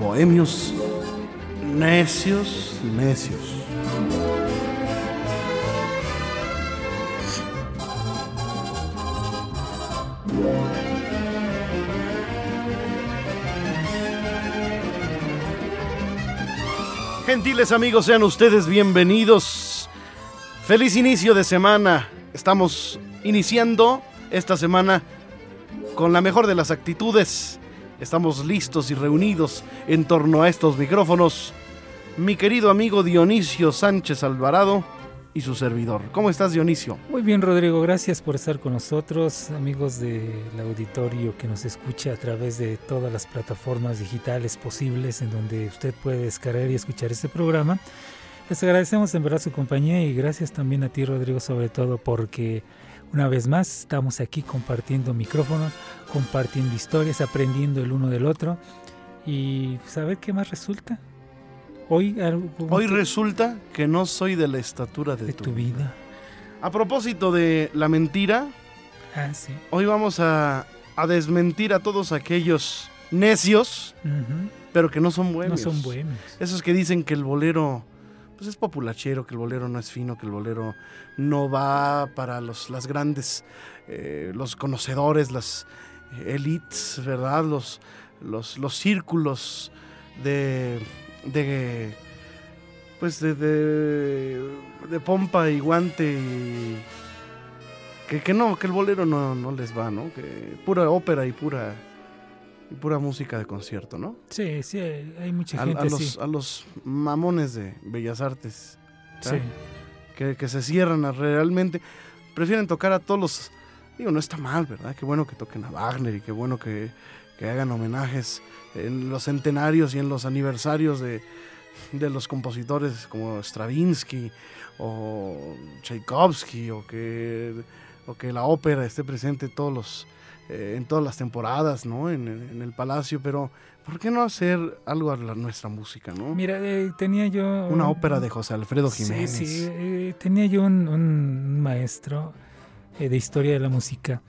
Bohemios necios, necios. Gentiles amigos, sean ustedes bienvenidos. Feliz inicio de semana. Estamos iniciando esta semana con la mejor de las actitudes. Estamos listos y reunidos en torno a estos micrófonos. Mi querido amigo Dionisio Sánchez Alvarado y su servidor. ¿Cómo estás, Dionisio? Muy bien, Rodrigo. Gracias por estar con nosotros, amigos del auditorio que nos escucha a través de todas las plataformas digitales posibles en donde usted puede descargar y escuchar este programa. Les agradecemos en verdad su compañía y gracias también a ti, Rodrigo, sobre todo porque una vez más estamos aquí compartiendo micrófonos, compartiendo historias, aprendiendo el uno del otro y saber qué más resulta. Hoy, Hoy resulta que no soy de la estatura de, de tu, vida. A propósito de la mentira, ah, sí. hoy vamos a, a, desmentir a todos aquellos necios, uh -huh. pero que no son buenos. No son buenos. Esos que dicen que el bolero pues es populachero, que el bolero no es fino, que el bolero no va para los, las grandes, eh, los conocedores, las elites, ¿verdad? Los, los, los círculos de de pues de, de, de, pompa y guante y que, que no, que el bolero no, no, les va, ¿no? Que pura ópera y pura y pura música de concierto, ¿no? Sí, sí, hay mucha gente a, a los, sí. a los mamones de Bellas Artes, sí. que, que se cierran a realmente, prefieren tocar a todos los, digo, no está mal, ¿verdad? Qué bueno que toquen a Wagner y qué bueno que, que hagan homenajes en los centenarios y en los aniversarios de, de los compositores como Stravinsky o Tchaikovsky o que, o que la ópera esté presente todos los, eh, en todas las temporadas, ¿no? En, en, el palacio, pero ¿por qué no hacer algo a la, nuestra música, no? Mira, eh, tenía yo... Una ópera de José Alfredo Jiménez. Sí, sí, eh, tenía yo un, un maestro de historia de la música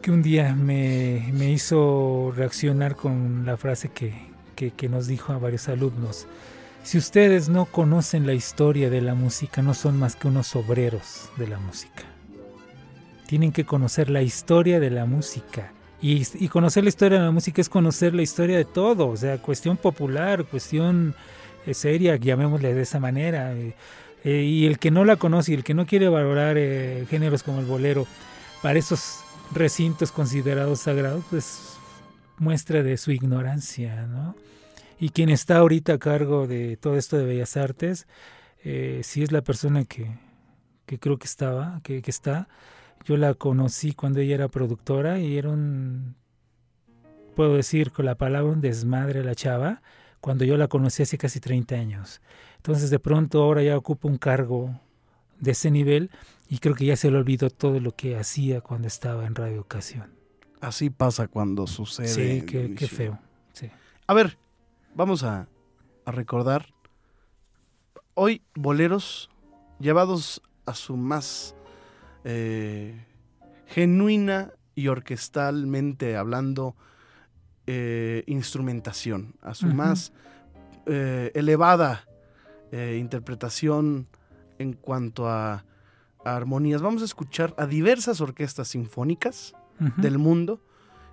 que un día me, me hizo reaccionar con la frase que, que, que, nos dijo a varios alumnos. Si ustedes no conocen la historia de la música, no son más que unos obreros de la música. Tienen que conocer la historia de la música. Y, y conocer la historia de la música es conocer la historia de todo, o sea, cuestión popular, cuestión eh, seria, llamémosle de esa manera. Eh, eh, y el que no la conoce y el que no quiere valorar eh, géneros como el bolero, para esos recintos considerados sagrados, pues muestra de su ignorancia, ¿no? Y quien está ahorita a cargo de todo esto de Bellas Artes, eh, sí es la persona que, que creo que estaba, que, que, está. Yo la conocí cuando ella era productora y era un, puedo decir con la palabra, un desmadre la chava, cuando yo la conocí hace casi 30 años. Entonces de pronto ahora ya ocupa un cargo de ese nivel y creo que ya se le olvidó todo lo que hacía cuando estaba en Radio Ocasión. Así pasa cuando sucede. Sí, qué, qué feo. Sí. A ver, vamos a, a, recordar hoy boleros llevados a su más eh, genuina y orquestalmente hablando eh, instrumentación, a su uh -huh. más eh, elevada interpretación en cuanto a, a, armonías. Vamos a escuchar a diversas orquestas sinfónicas uh -huh. del mundo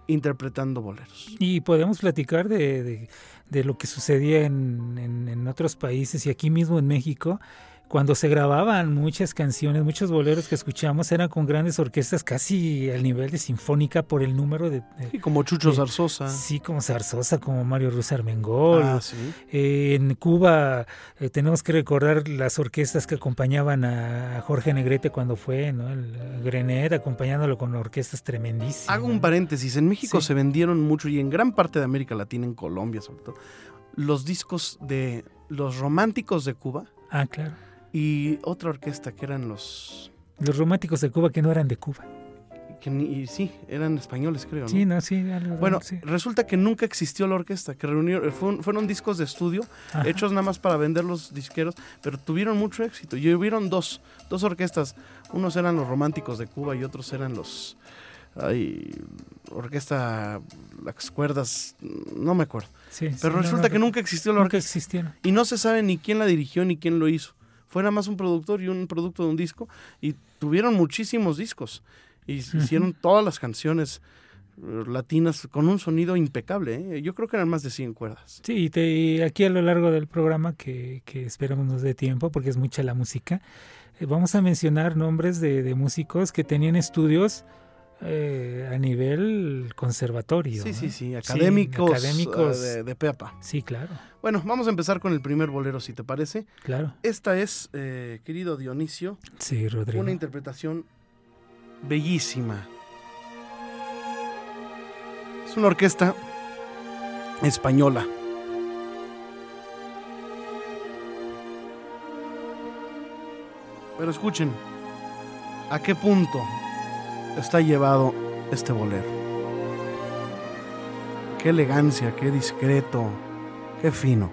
interpretando boleros. Y podemos platicar de, de, de lo que sucedía en, en, en, otros países y aquí mismo en México cuando se grababan muchas canciones, muchos boleros que escuchamos eran con grandes orquestas casi al nivel de sinfónica por el número de... de- Sí, como Chucho Eh, Zarzosa. Sí, como Zarzosa, como Mario Ruiz Armengol. Ah, sí. Eh, en Cuba eh, tenemos que recordar las orquestas que acompañaban a Jorge Negrete cuando fue, ¿no? El Grenet acompañándolo con orquestas tremendísimas. Hago un paréntesis. En México Sí. se vendieron mucho y en gran parte de América Latina, en Colombia sobre todo, los discos de los románticos de Cuba Ah, claro. Y otra orquesta que eran los... Los románticos de Cuba que no eran de Cuba. Que ni- y sí, eran españoles creo. ¿no? Sí, no, sí. algo- Bueno, sí. resulta que nunca existió la orquesta, que reunieron, fueron, fueron discos de estudio Ajá. hechos nada más para vender los disqueros, pero tuvieron mucho éxito. Y hubieron dos, dos orquestas. Unos eran los románticos de Cuba y otros eran los... Ay, orquesta, las cuerdas, no me acuerdo. Sí, Pero resulta no, que nunca existió la nunca orquesta. existieron. Y no se sabe ni quién la dirigió ni quién lo hizo. Fue nada más un productor y un producto de un disco. Y tuvieron muchísimos discos. Y hicieron todas las canciones eh, latinas con un sonido impecable. ¿eh? Yo creo que eran más de 100 cuerdas. Sí, y, te- y aquí a lo largo del programa, que, que esperamos nos dé tiempo, porque es mucha la música, eh, vamos a mencionar nombres de, de músicos que tenían estudios eh, a nivel conservatorio. Sí, ¿no? sí, sí. Académicos, académicos. de, de peapa. Sí, claro, Bueno, vamos a empezar con el primer bolero, si te parece. claro. Esta es, eh, querido Dionisio, Sí, Rodrigo. una interpretación bellísima. Es una orquesta española. Pero escuchen, ¿a qué punto está llevado este bolero? Qué elegancia, qué discreto, qué fino.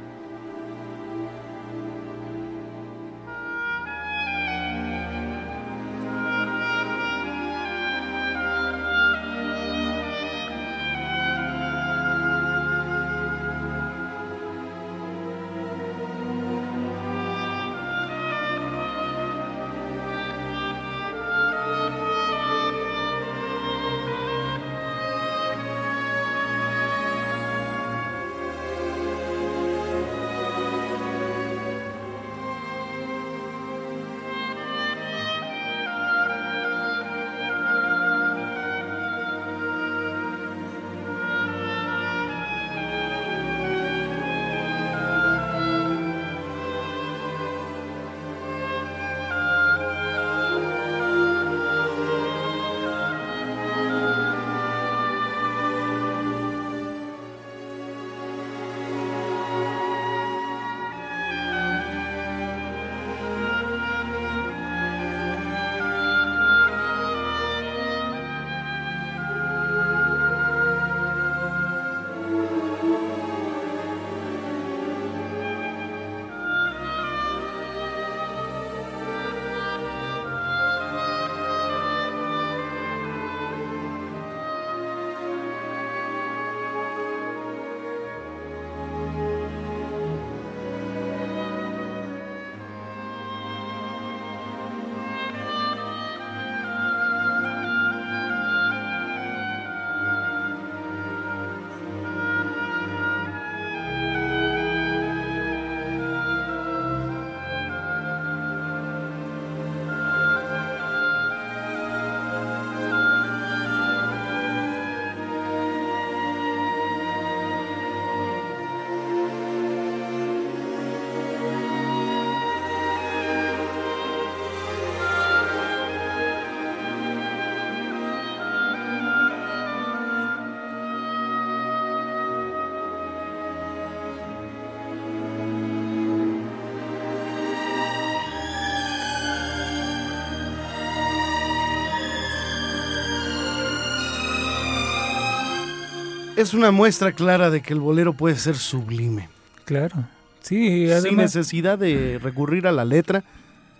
Es una muestra clara de que el bolero puede ser sublime. Claro. Sí, sin además, necesidad de recurrir a la letra,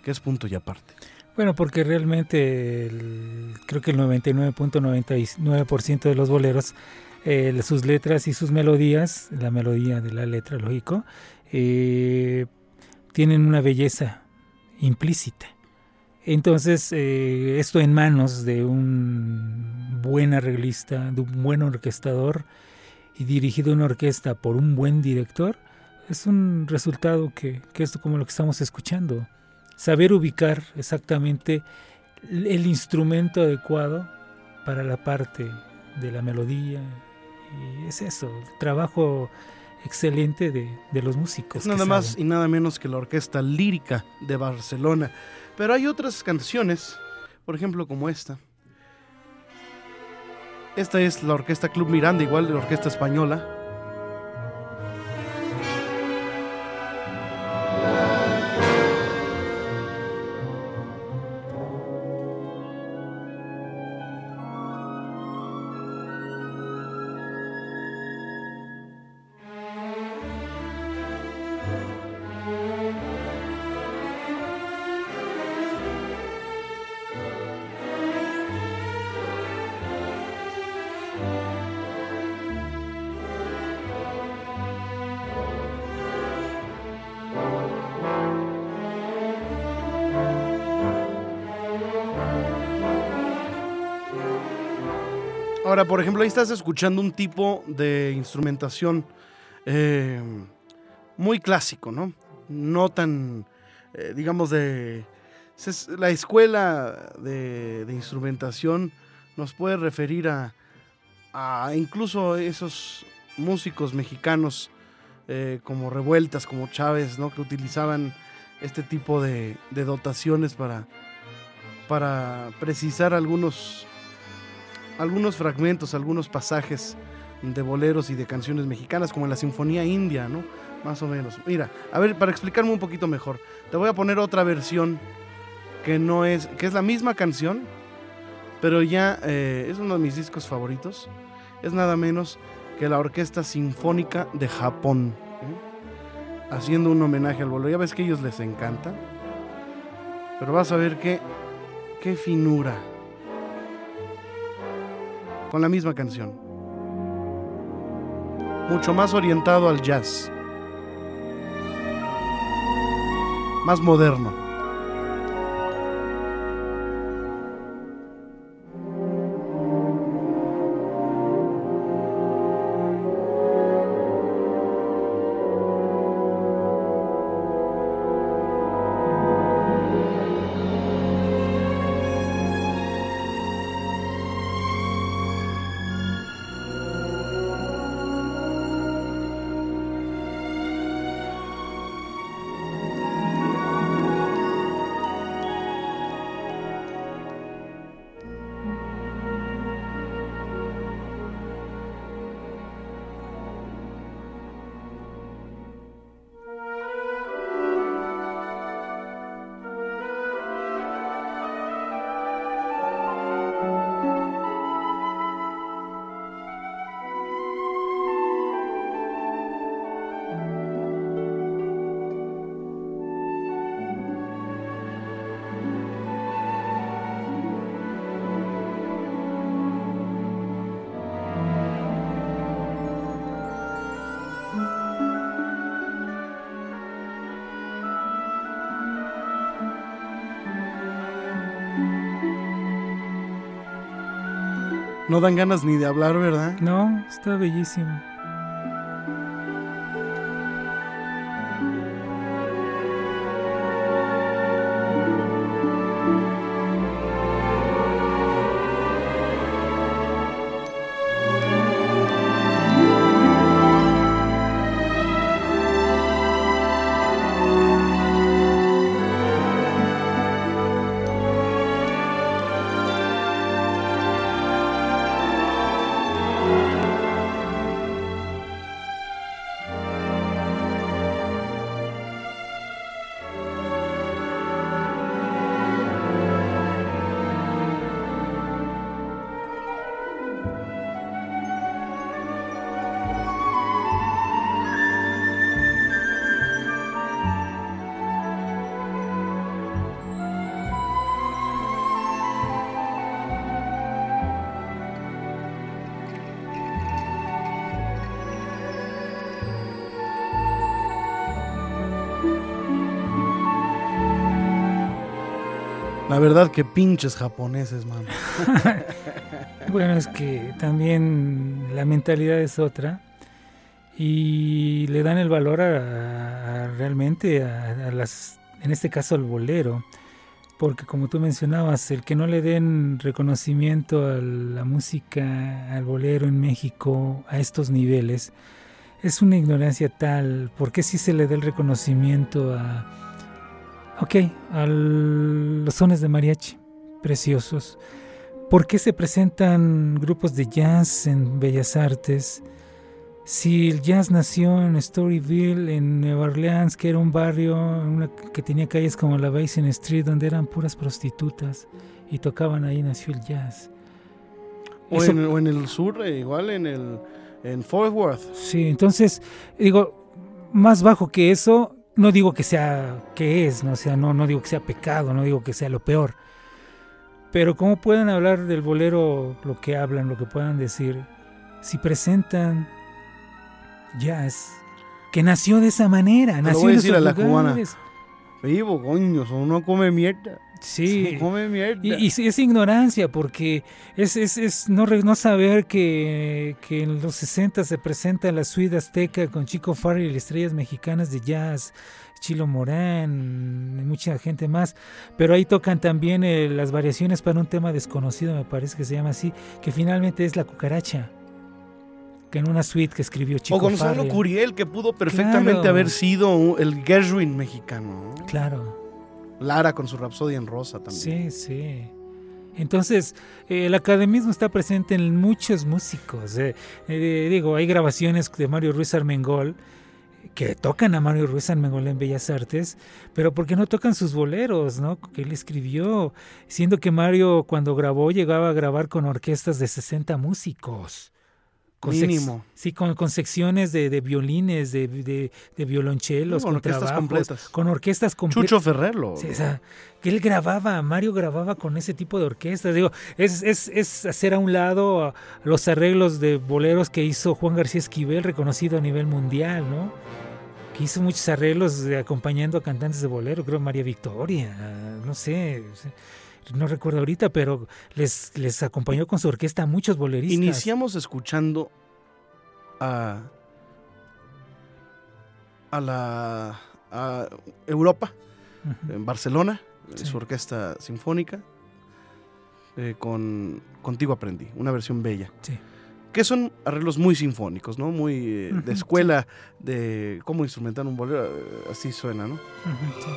que es punto y aparte. bueno, porque realmente el- creo que el 99.99% de los boleros, eh, sus letras y sus melodías, la melodía de la letra, lógico, eh, tienen una belleza implícita. Entonces, eh, esto en manos de un buen arreglista, de un buen orquestador y dirigido una orquesta por un buen director, es un resultado que, que es como lo que estamos escuchando. saber ubicar exactamente el instrumento adecuado para la parte de la melodía. Y es eso, el trabajo excelente de, los músicos. Nada más y nada menos que la Orquesta Lírica de Barcelona. Pero hay otras canciones, por ejemplo como esta. Esta es la Orquesta Club Miranda, igual de la Orquesta Española. Ahora, por ejemplo, ahí estás escuchando un tipo de instrumentación eh, muy clásico, ¿no? No tan, eh, digamos, de... La escuela de, instrumentación nos puede referir a, incluso esos músicos mexicanos eh, como Revueltas, como Chávez, ¿no? Que utilizaban este tipo de, de dotaciones para, para precisar algunos algunos fragmentos, algunos pasajes de boleros y de canciones mexicanas, como en la Sinfonía India, ¿no? Más o menos. Mira, a ver, para explicarme un poquito mejor, te voy a poner otra versión que no es, que es la misma canción, pero ya eh, es uno de mis discos favoritos. Es nada menos que la Orquesta Sinfónica de Japón, ¿eh? haciendo un homenaje al bolero. Ya ves que a ellos les encanta, pero vas a ver qué, qué finura con la misma canción. Mucho más orientado al jazz. Más moderno. No dan ganas ni de hablar, ¿verdad? No, está bellísimo. Verdad que pinches japoneses, mano. bueno, es que también la mentalidad es otra y le dan el valor a, realmente a, las en este caso al bolero, porque como tú mencionabas, el que no le den reconocimiento a la música, al bolero en México a estos niveles, es una ignorancia tal, porque si se le da el reconocimiento a, ok, a los sones de mariachi, preciosos? ¿Por qué se presentan grupos de jazz en Bellas Artes? Si el jazz nació en Storyville, en Nueva Orleans, que era un barrio que tenía calles como la Basin Street, donde eran puras prostitutas y tocaban ahí, nació el jazz. O, en, el sur, eh, igual en el en Fort Worth. Sí, entonces, digo, más bajo que eso, no digo que sea que es, no, sea, no, no digo que sea pecado, no digo que sea lo peor. Pero ¿cómo pueden hablar del bolero lo que hablan, lo que puedan decir, si presentan jazz, que nació de esa manera, nació voy a decir a la cubana. Vivo, coño, uno come mierda. Sí, come mierda. Y, es ignorancia, porque es, es, es no, no saber que, que, en los 60 se presenta la suite azteca con Chico Farrell y estrellas mexicanas de jazz, Chilo Morán, mucha gente más, pero ahí tocan también eh, las variaciones para un tema desconocido, me parece que se llama así, que finalmente es la cucaracha en una suite que escribió Chico O Gonzalo Curiel, que pudo perfectamente haber sido el Gershwin mexicano. Claro. Lara con su Rapsodia en Rosa Sí, también. sí. Entonces, eh, el academismo está presente en muchos músicos. Eh, eh, digo, hay grabaciones de Mario Ruiz Armengol que tocan a Mario Ruiz Armengol en Bellas Artes, pero porque no tocan sus boleros, ¿no? Que él escribió, siendo que Mario cuando grabó llegaba a grabar con orquestas de 60 músicos. Mínimo. Sí, con, con, secciones de, de violines, de, de, de violonchelos, con, orquestas completas. Con orquestas completas. Chucho Ferrero. Sí, o sea, que él grababa, Mario grababa con ese tipo de orquestas. Digo, es, es, es hacer a un lado los arreglos de boleros que hizo Juan García Esquivel, reconocido a nivel mundial, ¿no? Que hizo muchos arreglos acompañando a cantantes de bolero, creo María Victoria, no sé no recuerdo ahorita, pero les, les acompañó con su orquesta a muchos boleristas. Iniciamos escuchando a, a la a Europa, en Barcelona, su orquesta sinfónica, eh, con Contigo Aprendí, una versión bella. Sí. Que son arreglos muy sinfónicos, ¿no? Muy eh, de escuela, de cómo instrumentar un bolero, eh, así suena, ¿no?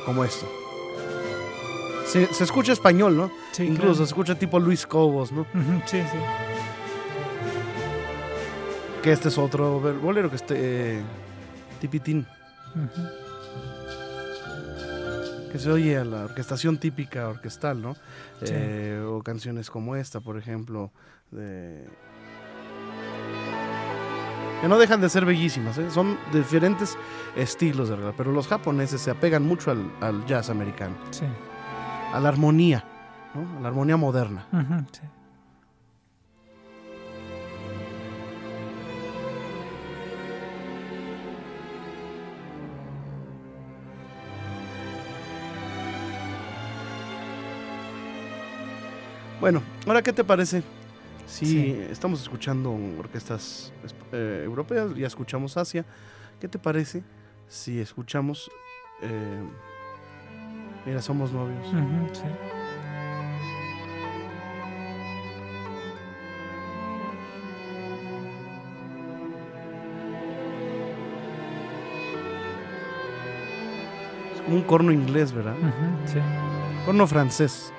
Como esto. Se, escucha español, ¿no? Sí, Incluso se escucha tipo Luis Cobos, ¿no? sí, sí. Que este es otro bolero que este eh, tipitín. Que se oye a la orquestación típica orquestal, ¿no? Eh, o canciones como esta, por ejemplo, de que no dejan de ser bellísimas, ¿eh? son diferentes estilos de verdad, pero los japoneses se apegan mucho al, al jazz americano. Sí a la armonía, a la armonía moderna. Bueno, ahora qué te parece si estamos escuchando orquestas eh, europeas, ya escuchamos Asia, ¿qué te parece si escuchamos eh, Mira, somos novios. sí. Es como un corno inglés, ¿verdad? sí. Corno francés.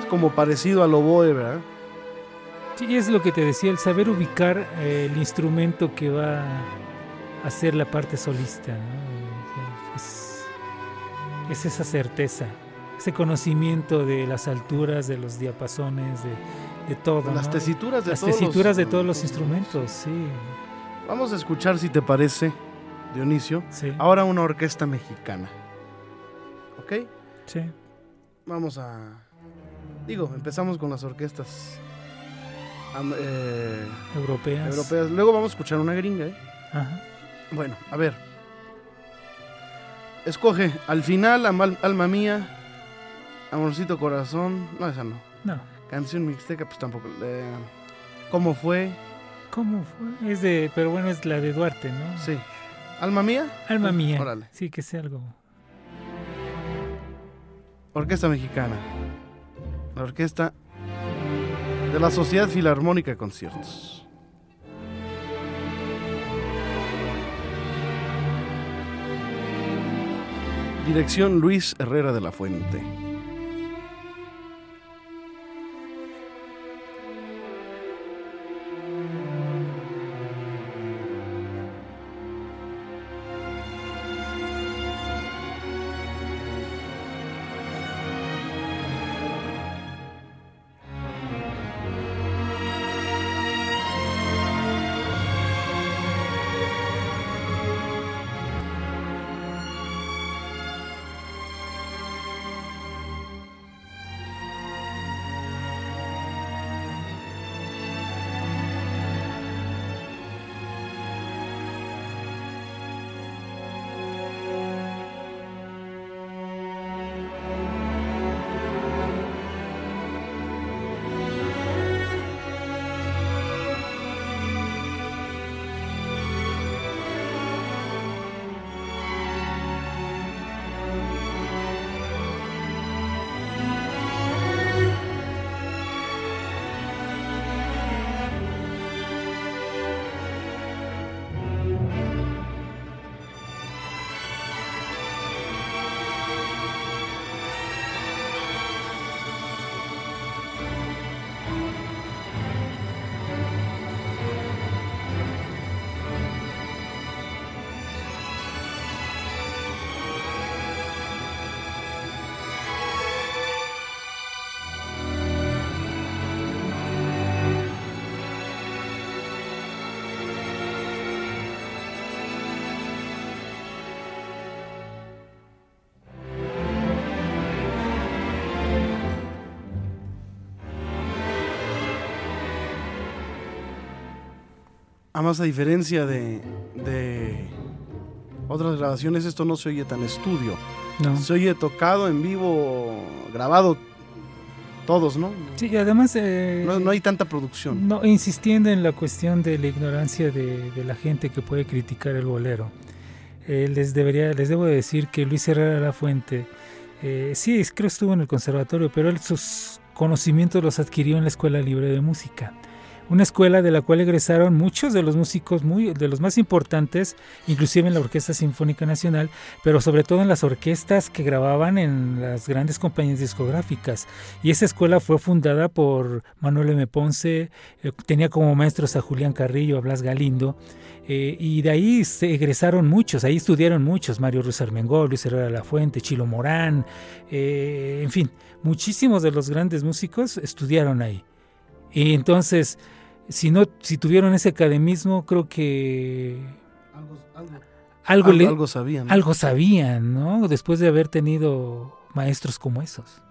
Es como parecido al oboe, ¿verdad? Sí, es lo que te decía, el saber ubicar eh, el instrumento que va hacer la parte solista. Es, esa certeza, ese conocimiento de las alturas, de los diapasones, de, todo. Las tesituras de las todos tesituras de todos los instrumentos, sí. Vamos a escuchar, si te parece, Dionisio, sí. ahora una orquesta mexicana. ¿Ok? Sí. Vamos a... Digo, empezamos con las orquestas eh, europeas. europeas. Luego vamos a escuchar una gringa, ¿eh? Ajá. Bueno, a ver. Escoge al final, alma mía, amorcito corazón. No, esa no. No. Canción mixteca, pues tampoco. ¿Cómo fue? ¿Cómo fue? Es de, pero bueno, es la de Duarte, ¿no? Sí. ¿Alma mía? Alma mía. Órale. Sí, que sea algo. Orquesta Mexicana. La orquesta de la Sociedad Filarmónica de Conciertos. Dirección Luis Herrera de la Fuente. Además, a diferencia de, de otras grabaciones, esto no se oye tan estudio. No. Se oye tocado en vivo, grabado, todos, ¿no? Sí, y además. eh, No, no hay tanta producción. No, insistiendo en la cuestión de la ignorancia de, de la gente que puede criticar el bolero. Eh, les debería, les debo de decir que Luis Herrera la Fuente, eh, sí, es- creo que estuvo en el conservatorio, pero él sus conocimientos los adquirió en la Escuela Libre de Música. Una escuela de la cual egresaron muchos de los músicos, muy, de los más importantes, inclusive en la Orquesta Sinfónica Nacional, pero sobre todo en las orquestas que grababan en las grandes compañías discográficas. Y esa escuela fue fundada por Manuel M. Ponce, eh, tenía como maestros a Julián Carrillo, a Blas Galindo, eh, y de ahí se egresaron muchos, ahí estudiaron muchos, Mario Ruiz Armengol, Luis Herrera la Fuente, Chilo Morán, eh, en fin, muchísimos de los grandes músicos estudiaron ahí. Y entonces, si no, si tuvieron ese academismo, creo que Algo, algo, algo, le- algo sabían. ¿no? algo sabían, ¿no? Después de haber tenido maestros como esos.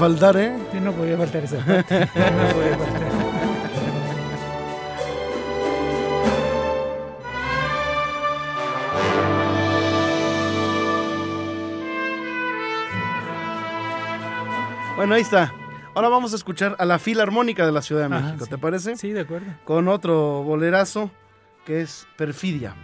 Faltar, ¿eh? Sí, no podía faltar esa parte. No podía faltar. Bueno, ahí está. Ahora vamos a escuchar a la Filarmónica de la Ciudad de Ajá, México, sí. ¿te parece? Sí, de acuerdo. Con otro bolerazo que es Perfidia.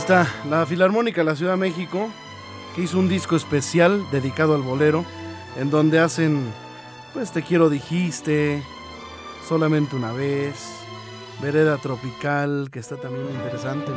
Está, la Filarmónica de la Ciudad de México, que hizo un disco especial dedicado al bolero, en donde hacen, pues te quiero dijiste, solamente una vez, Vereda Tropical, que está también interesante.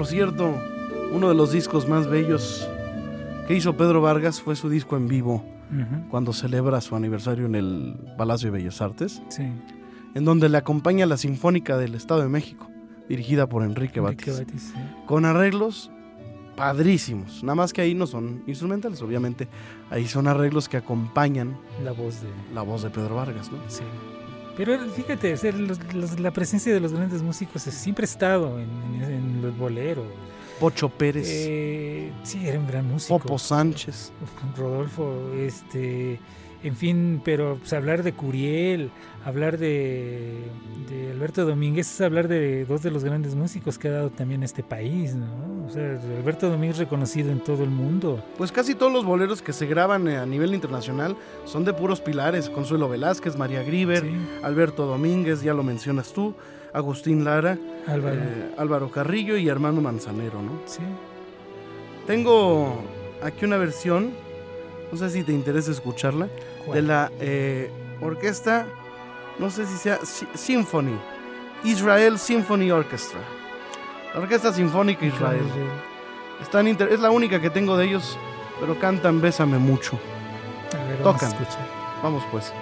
Por cierto, uno de los discos más bellos que hizo Pedro Vargas fue su disco en vivo, cuando celebra su aniversario en el Palacio de Bellas Artes, Sí. en donde le acompaña la Sinfónica del Estado de México, dirigida por Enrique Enrique Batis, Batis, sí. con arreglos padrísimos. Nada más que ahí no son instrumentales, obviamente, ahí son arreglos que acompañan La voz de. la voz de Pedro Vargas, ¿no? Sí. Pero fíjate, los- los- la presencia de los grandes músicos siempre ha estado en, en, en los boleros. Pocho Pérez, Eh, sí, era un gran músico. Popo Sánchez. Rodolfo, este, en fin, pero pues, hablar de Curiel, hablar de, de Alberto Domínguez es hablar de dos de los grandes músicos que ha dado también este país, ¿no? O sea, Alberto Domínguez reconocido en todo el mundo. Pues casi todos los boleros que se graban eh, a nivel internacional son de puros pilares. Consuelo Velázquez, María Grieber, Sí, Alberto Domínguez, ya lo mencionas tú, Agustín Lara, Álvaro. eh, Álvaro Carrillo y Armando Manzanero, ¿no? sí. Tengo aquí una versión, no sé si te interesa escucharla, ¿Cuál? de la eh, orquesta, no sé si sea Si- Symphony, Israel Symphony Orchestra. La Orquesta Sinfónica Israel. Están inter- es la única que tengo de ellos, pero cantan Bésame mucho. A ver, Tocan. Vamos pues.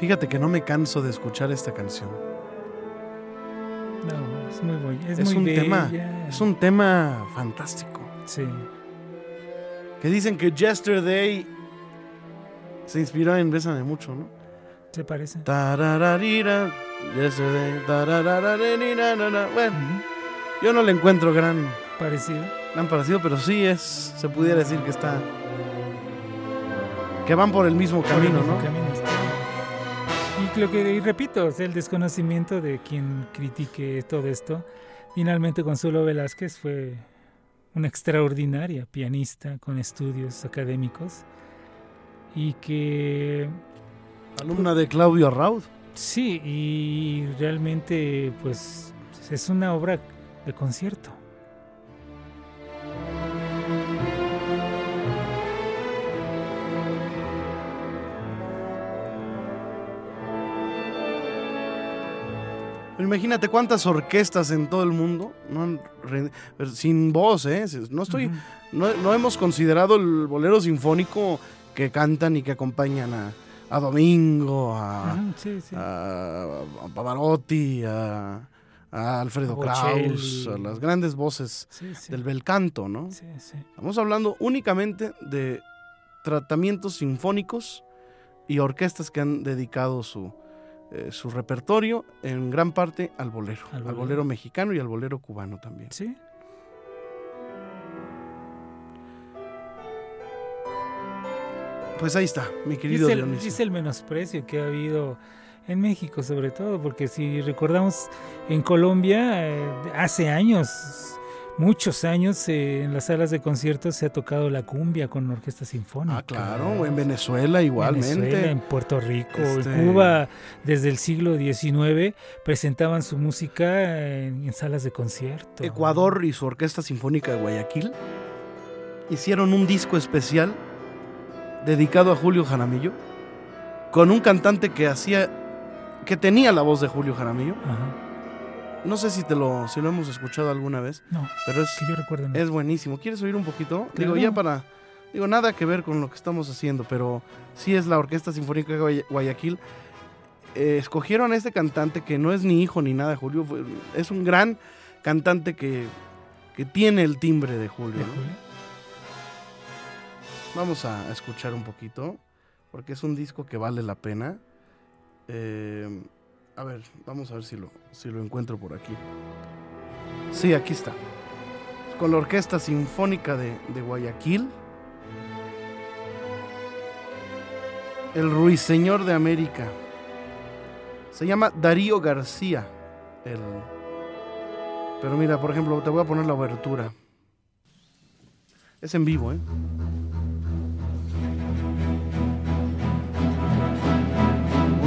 Fíjate que no me canso de escuchar esta canción. No, es muy bueno. Es, Es muy un tema. Es un tema fantástico. Sí. Que dicen que Yesterday se inspiró en Bésame mucho, ¿no? ¿Se parece? Tarararira, yesterday, na. Bueno, yo no le encuentro gran, Parecido. gran parecido, pero sí es, se pudiera decir que está, que van por el mismo Por el camino, mismo ¿no? camino. Y lo que y repito, sea, el desconocimiento de quien critique todo esto. Finalmente Consuelo Velázquez fue una extraordinaria pianista con estudios académicos y que Alumna de Claudio Arraud. sí, y realmente pues es una obra de concierto. Imagínate cuántas orquestas en todo el mundo no sin voz, ¿eh? No estoy, no, no hemos considerado el bolero sinfónico que cantan y que acompañan a a Domingo, a, Ujú, sí, sí. a, a Pavarotti, a, a Alfredo. Kraus, a las grandes voces Sí, del bel canto, ¿no? Sí, sí. Estamos hablando únicamente de tratamientos sinfónicos y orquestas que han dedicado su, eh, su repertorio en gran parte al bolero, Al al bolero. bolero. mexicano y al bolero cubano también. Sí. Pues ahí está, mi querido es, el, Dionisio. es el menosprecio que ha habido en México, sobre todo, porque si recordamos en Colombia, eh, hace años, muchos años, eh, en las salas de conciertos se ha tocado la cumbia con orquesta sinfónica. Ah, claro, en Venezuela igualmente. Venezuela, en Puerto Rico, Este- en Cuba, desde el siglo XIX, presentaban su música en, en salas de concierto. Ecuador y su Orquesta Sinfónica de Guayaquil hicieron un disco especial dedicado a Julio Jaramillo con un cantante que hacía que tenía la voz de Julio Jaramillo. Ajá. No sé si te lo si lo hemos escuchado alguna vez, No, pero es que yo recuerdo. no. es buenísimo. ¿Quieres oír un poquito? Digo, ya para digo nada que ver con lo que estamos haciendo, pero sí es la Orquesta Sinfónica de Guaya- Guayaquil. Eh, escogieron a este cantante que no es ni hijo ni nada de Julio, es un gran cantante que, que tiene el timbre de Julio. ¿De ¿no? Julio? Vamos a escuchar un poquito, porque es un disco que vale la pena. Eh, a ver, vamos a ver si lo, si lo encuentro por aquí. Sí, aquí está. Con la Orquesta Sinfónica de, de Guayaquil. El Ruiseñor de América. Se llama Darío García. El... Pero mira, por ejemplo, te voy a poner la abertura. Es en vivo, ¿eh?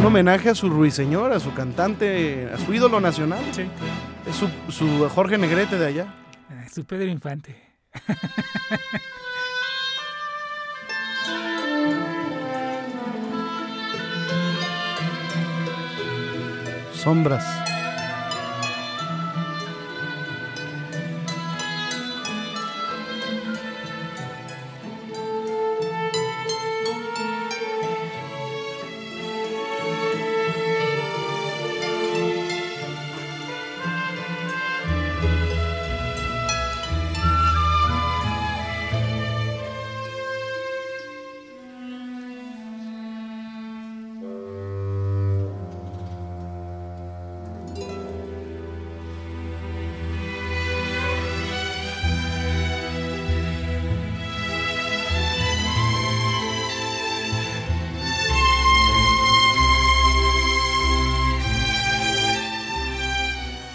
Un homenaje a su ruiseñor, a su cantante, a su ídolo nacional. Sí. Es su, su Jorge Negrete de allá. Ah, Su Pedro Infante. Sombras.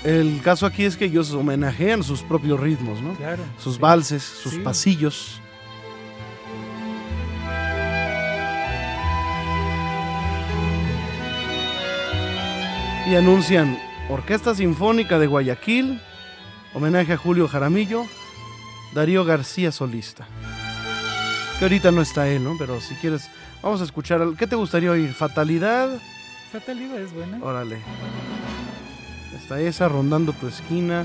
El caso aquí es que ellos homenajean sus propios ritmos, ¿no? Claro. Sus sí. valses, sus Sí. pasillos. Y anuncian Orquesta Sinfónica de Guayaquil, homenaje a Julio Jaramillo, Darío García solista. Que ahorita no está él, ¿no? Pero si quieres, vamos a escuchar. al- ¿Qué te gustaría oír? ¿Fatalidad? Fatalidad es buena. Órale. Está esa rondando tu esquina.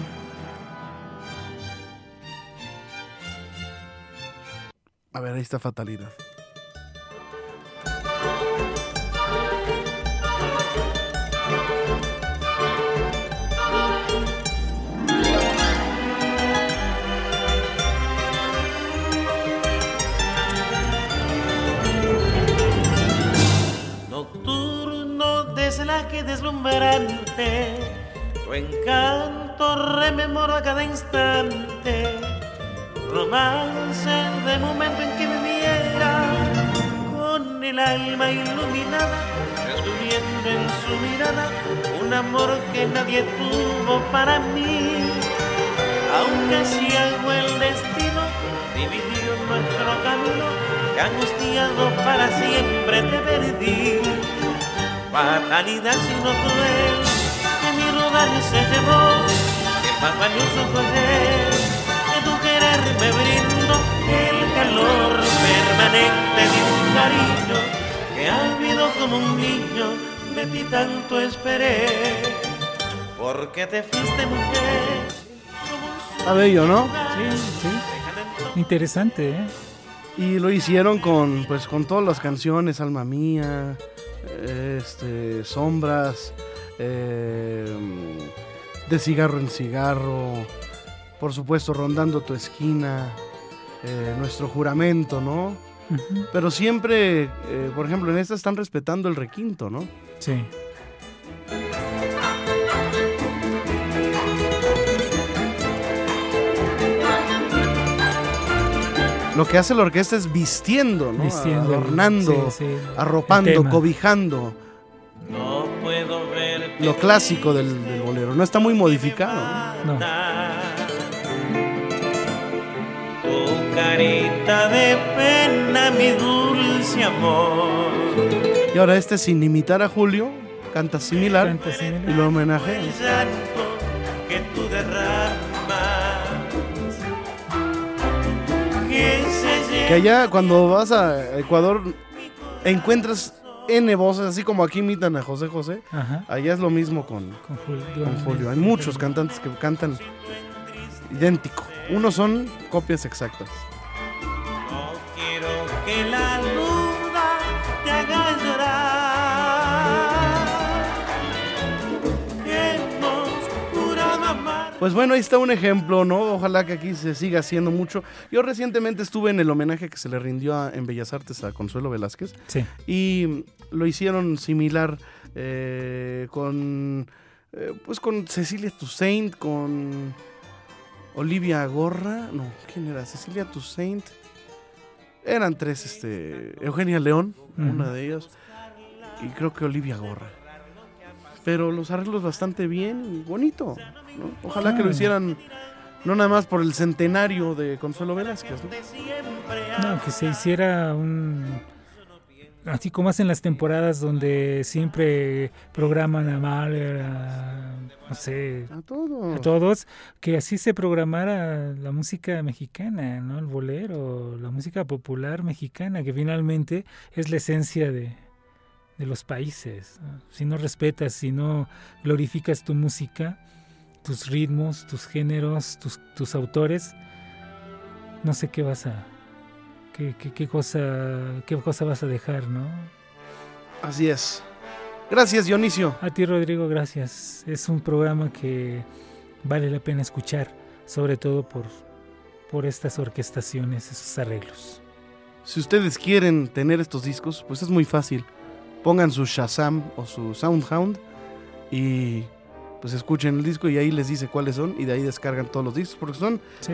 A ver, ahí está fatalidad. Nocturno deslaje deslumbrante, tu encanto rememoro a cada instante, romance de momento en que viviera, con el alma iluminada, descubriendo en su mirada un amor que nadie tuvo para mí. Aunque si algo el destino dividió nuestro camino, que angustiado para siempre te perdí. Fatalidad sino cruel, que rodar se llevó, el valioso poder de tu querer me brindo el calor permanente de un cariño que olvido como un niño, de ti tanto esperé, porque te fuiste mujer. Está bello, ¿no? Sí, sí. Interesante, ¿eh? Y lo hicieron con, pues, con todas las canciones, Alma Mía, este, sombras, eh, de cigarro en cigarro, por supuesto rondando tu esquina, eh, nuestro juramento, ¿no? Pero siempre, eh, por ejemplo, en esta están respetando el requinto, ¿no? Sí. Lo que hace la orquesta es vistiendo, ¿no? Vistiendo. Adornando, sí, sí. arropando, cobijando. No puedo ver Lo clásico del, del bolero. No está muy modificado. Tu carita de pena, mi dulce amor. Y ahora este, sin imitar a Julio, canta similar Canta similar. y lo homenajea. Tú derramas. Que allá cuando vas a Ecuador encuentras N voces, así como aquí imitan a José José. Ajá. Allá es lo mismo con, Con Julio. con Julio. Hay muchos cantantes que cantan idéntico. Unos son copias exactas. No quiero que la Pues bueno, ahí está un ejemplo, ¿no? Ojalá que aquí se siga haciendo mucho. Yo recientemente estuve en el homenaje que se le rindió a- en Bellas Artes a Consuelo Velázquez Sí. y lo hicieron similar eh, con, eh, pues con Cecilia Toussaint, con Olivia Gorra, no, ¿quién era? Cecilia Toussaint. Eran tres, este, Eugenia León, una de ellas, y creo que Olivia Gorra. Pero los arreglos bastante bien, y bonito. ¿No? Ojalá que lo Ah. hicieran no nada más por el centenario de Consuelo Velázquez. ¿no? No, que se hiciera un... Así como hacen las temporadas donde siempre programan a Mahler, a, no sé, A todo. a todos, que así se programara la música mexicana, ¿no? El bolero, la música popular mexicana, que finalmente es la esencia de, de los países. Si no respetas, si no glorificas tu música, tus ritmos, tus géneros, tus, tus autores, no sé qué vas a... Qué, qué, qué cosa, qué cosa vas a dejar, ¿no? Así es. Gracias, Dionisio. A ti, Rodrigo, gracias. Es un programa que vale la pena escuchar, sobre todo por, por estas orquestaciones, esos arreglos. Si ustedes quieren tener estos discos, pues es muy fácil. Pongan su Shazam o su Soundhound y pues escuchen el disco y ahí les dice cuáles son y de ahí descargan todos los discos porque son Sí,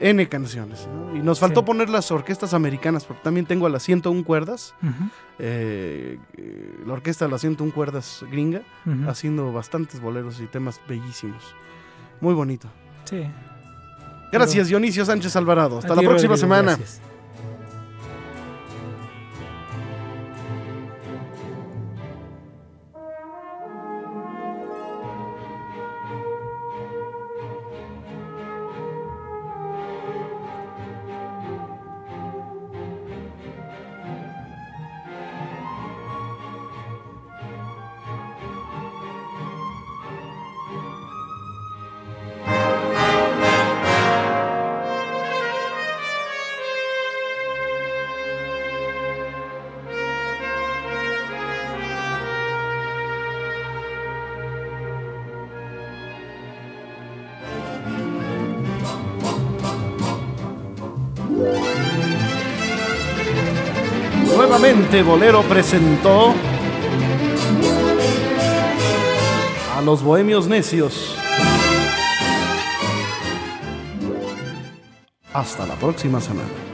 N canciones. ¿no? Y nos faltó Sí. poner las orquestas americanas porque también tengo a las 101 cuerdas, eh, eh, la orquesta de las 101 cuerdas gringa, haciendo bastantes boleros y temas bellísimos. Muy bonito. Sí. Gracias, Dionisio Sánchez Alvarado. Hasta la próxima semana. gracias. Nuevamente Bolero presentó a los Bohemios Necios. Hasta la próxima semana.